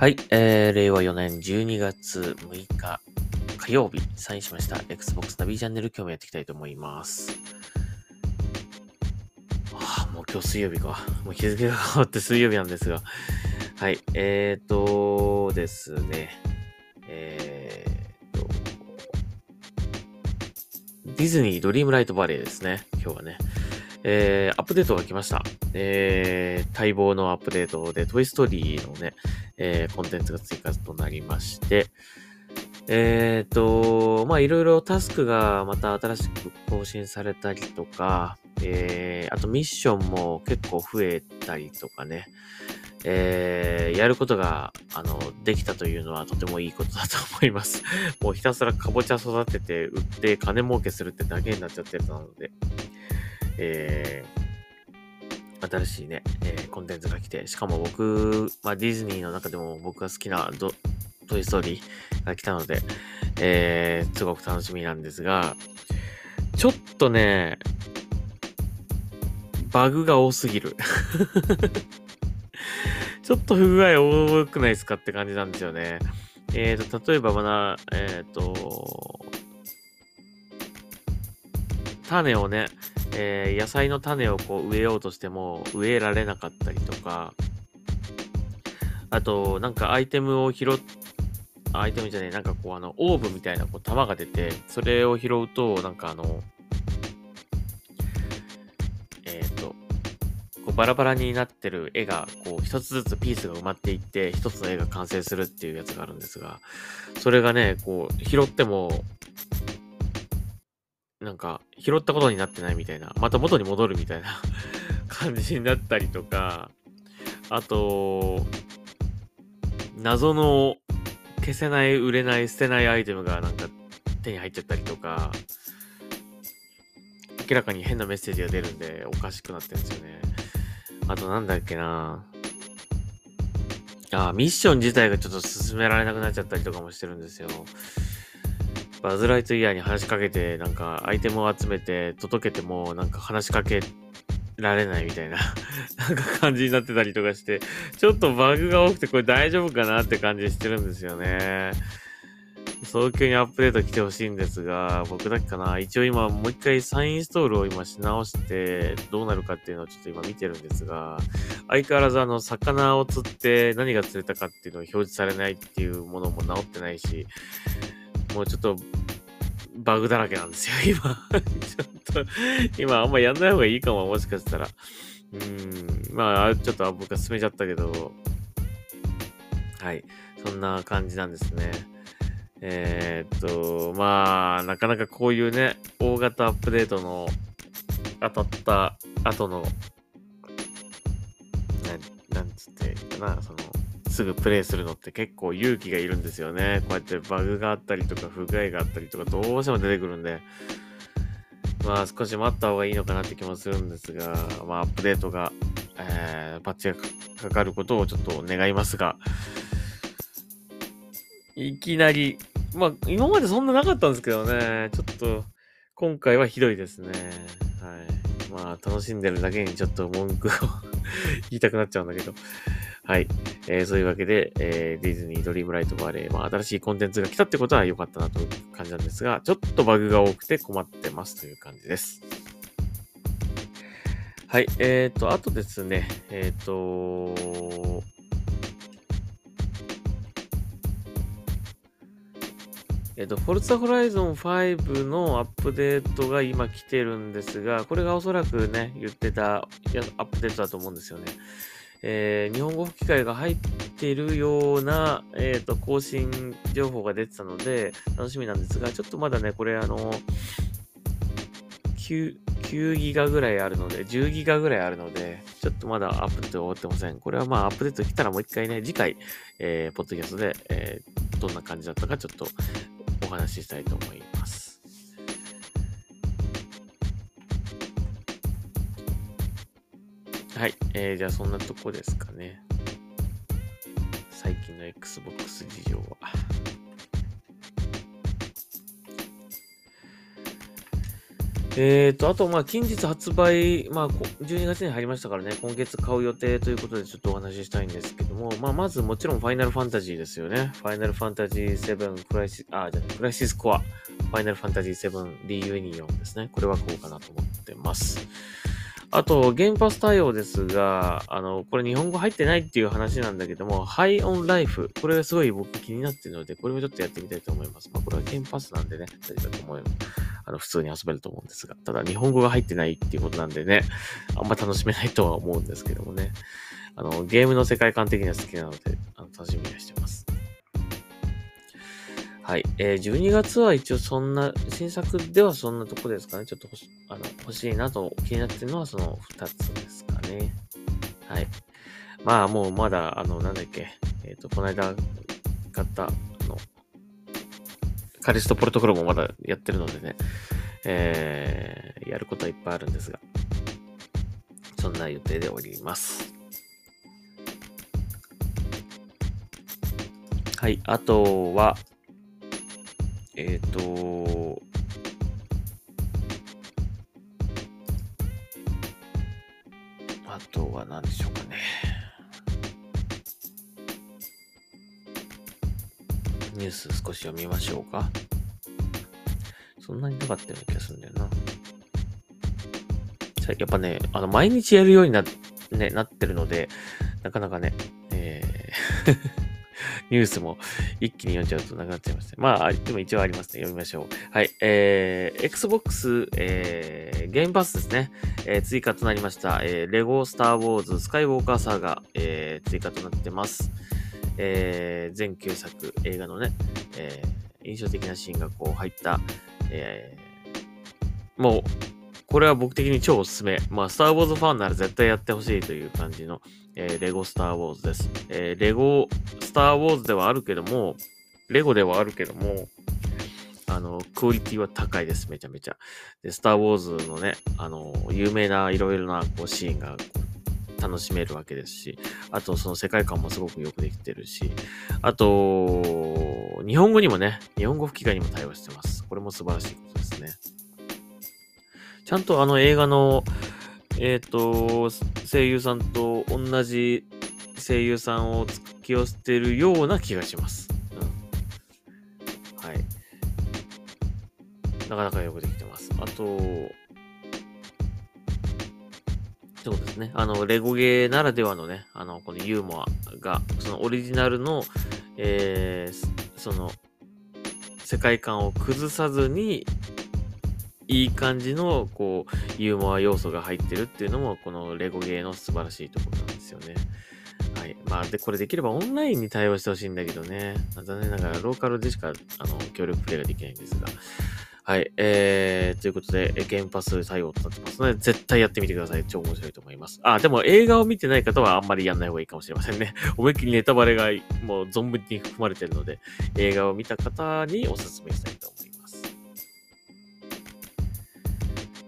はい、えー、令和4年12月6日火曜日、サインしました Xbox ナビチャンネル今日もやっていきたいと思います。ああ、もう今日水曜日か。もう日付が変わって水曜日なんですが。はい、えーとですね。えーと、ディズニードリームライトバレーですね。今日はね。えー、アップデートが来ました。えー、待望のアップデートで、トイストーリーのね、えー、コンテンツが追加となりまして、えーと、まあいろいろタスクがまた新しく更新されたりとか、えー、あとミッションも結構増えたりとかね、えー、やることが、あの、できたというのはとてもいいことだと思います。もうひたすらかぼちゃ育てて売って金儲けするってだけになっちゃってるので、えー、新しいね、えーコンテンツが来て、しかも僕、まあ、ディズニーの中でも僕が好きなドトイ・ストーリーが来たので、えー、すごく楽しみなんですが、ちょっとね、バグが多すぎる。ちょっと不具合多くないですかって感じなんですよね。えーと、例えばまだ、えーと、種をね、えー野菜の種をこう植えようとしても植えられなかったりとか、あと、なんかアイテムを拾っ、アイテムじゃねえ、なんかこうあの、オーブみたいなこう玉が出て、それを拾うと、なんかあの、えっ、と、こうバラバラになってる絵が、こう一つずつピースが埋まっていって、一つの絵が完成するっていうやつがあるんですが、それがね、こう、拾っても、なんか、拾ったことになってないみたいな、また元に戻るみたいな。感じになったりとか、あと、謎の消せない、売れない、捨てないアイテムがなんか手に入っちゃったりとか、明らかに変なメッセージが出るんでおかしくなってるんですよね。あとなんだっけな。あ、ミッション自体がちょっと進められなくなっちゃったりとかもしてるんですよ。バズ・ライトイヤーに話しかけて、なんかアイテムを集めて届けても、なんか話しかけられないみたいな、なんか感じになってたりとかして、ちょっとバグが多くてこれ大丈夫かなって感じしてるんですよね。早急にアップデート来てほしいんですが、僕だけかな。一応今もう一回再インインストールを今し直して、どうなるかっていうのをちょっと今見てるんですが、相変わらずあの、魚を釣って何が釣れたかっていうのが表示されないっていうものも直ってないし、もうちょっと、バグだらけなんですよ、今。ちょっと、今あんまやんない方がいいかも、もしかしたら。うん、まあ、ちょっと僕は進めちゃったけど、はい。そんな感じなんですね。えーっと、まあ、なかなかこういうね、大型アップデートの当たった後の、な、なんつっていいかな、その、すぐプレイするのって結構勇気がいるんですよね。こうやってバグがあったりとか不具合があったりとかどうしても出てくるんで、まあ少し待った方がいいのかなって気もするんですが、まあアップデートが、えー、パッチがかかることをちょっと願いますが、いきなり、まあ今までそんななかったんですけどね、ちょっと今回はひどいですね。はい。まあ楽しんでるだけにちょっと文句を 言いたくなっちゃうんだけど。はい。えーそういうわけで、えーディズニードリームライトバレー、まあ、新しいコンテンツが来たってことは良かったなという感じなんですが、ちょっとバグが多くて困ってますという感じです。はい。えっ、と、あとですね、えっ、と、えっ、と、フォルツァホライゾン5のアップデートが今来てるんですが、これがおそらくね、言ってたアップデートだと思うんですよね。えー日本語吹き替えが入っているような、えっ、と、更新情報が出てたので、楽しみなんですが、ちょっとまだね、これあの、9、9ギガぐらいあるので、10ギガぐらいあるので、ちょっとまだアップデート終わってません。これはまあ、アップデート来たらもう一回ね、次回、えーポッドキャストで、えーどんな感じだったかちょっとお話ししたいと思います。はい。えー、じゃあそんなとこですかね。最近の Xbox 事情は。えーと、あと、まあ、近日発売、まあ、12月に入りましたからね、今月買う予定ということでちょっとお話ししたいんですけども、まあ、まずもちろんファイナルファンタジーですよね。ファイナルファンタジー7クライシス、あ、じゃクライシスコア、ファイナルファンタジー7リユニオンですね。これはこうかなと思ってます。あと、原発対応ですが、あの、これ日本語入ってないっていう話なんだけども、ハイオンライフ。これがすごい僕気になってるので、これもちょっとやってみたいと思います。まあ、これは原発なんでね、大丈夫だと思います。あの、普通に遊べると思うんですが、ただ日本語が入ってないっていうことなんでね、あんま楽しめないとは思うんですけどもね。あの、ゲームの世界観的には好きなので、あの楽しみにしてます。はい。えー、12月は一応そんな、新作ではそんなとこですかね。ちょっと欲しあの欲しいなと気になってるのはその2つですかね。はい。まあもうまだ、あの、なんだっけ。えっ、ー、と、この間買った、あの、カリストプロトコルもまだやってるのでね、えー、やることはいっぱいあるんですが、そんな予定でおります。はい。あとは、えっ、ー、と、あとは何でしょうかね。ニュース少し読みましょうか。そんなになかったような気がするんだよな。やっぱね、あの、毎日やるようにな、ね、なってるので、なかなかね、えーニュースも一気に読んじゃうとなくなっちゃいました。まあ、でも一応ありますね。読みましょう。はい。えー、Xbox、えー、ゲームパスですね。えー、追加となりました。えー、レゴスター・ウォーズ・スカイウォーカー・サーが、えー、追加となってます。えー、全9作映画のね、えー、印象的なシーンがこう入った、えー、もう、これは僕的に超おすすめ。まあ、スター・ウォーズファンなら絶対やってほしいという感じの、えー、レゴ・スター・ウォーズです。えー、レゴ・スター・ウォーズではあるけども、レゴではあるけども、あの、クオリティは高いです、めちゃめちゃ。で、スター・ウォーズのね、あの、有名ないろいろなこうシーンが楽しめるわけですし、あとその世界観もすごくよくできてるし、あと、日本語にもね、日本語吹き替えにも対応してます。これも素晴らしいことですね。ちゃんとあの映画の、えっ、ー、と、声優さんと同じ声優さんを起用してるような気がします。うん。はい。なかなかよくできてます。あと、そうですね。あの、レゴゲーならではのね、あの、このユーモアが、そのオリジナルの、えー、その、世界観を崩さずに、いい感じの、こう、ユーモア要素が入ってるっていうのも、このレゴゲーの素晴らしいところなんですよね。はい。まあ、で、これできればオンラインに対応してほしいんだけどね。残念ながらローカルでしか、あの、協力プレイができないんですが。はい。えー、ということで、ゲームパス対応となってますので、絶対やってみてください。超面白いと思います。あ、でも映画を見てない方はあんまりやんない方がいいかもしれませんね。思いっきりネタバレがもう存分に含まれてるので、映画を見た方にお勧めしたいと思います。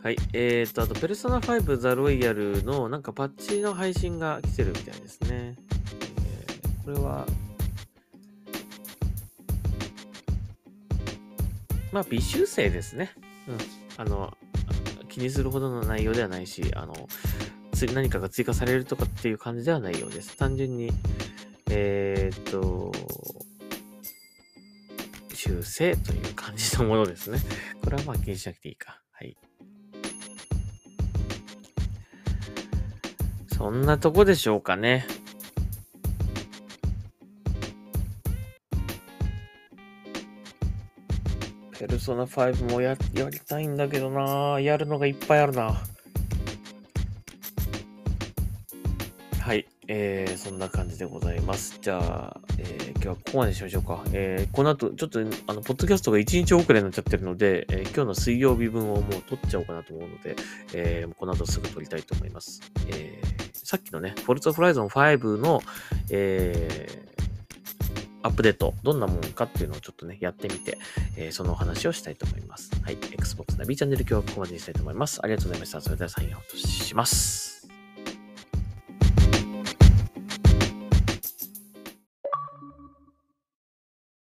はい。えーと、あと、ペルソナ5ザ・ロイヤルのなんかパッチの配信が来てるみたいですね。えー、これは、まあ、微修正ですね。うん。あの、気にするほどの内容ではないし、あの、何かが追加されるとかっていう感じではないようです。単純に、えー、と、修正という感じのものですね。これはまあ気にしなくていいか。はい。そんなとこでしょうかね。ペルソナ5もややりたいんだけどなやるのがいっぱいあるなはい。えー、そんな感じでございます。じゃあ、えー、今日はここまでにしましょうか。えー、この後、ちょっと、あの、ポッドキャストが1日遅れになっちゃってるので、えー、今日の水曜日分をもう撮っちゃおうかなと思うので、えー、この後すぐ撮りたいと思います。えー、さっきのね、フォルツァホライゾン5の、えー、アップデート、どんなもんかっていうのをちょっとね、やってみて、えー、そのお話をしたいと思います。はい。Xbox ナビチャンネル今日はここまでにしたいと思います。ありがとうございました。それではサインアウトします。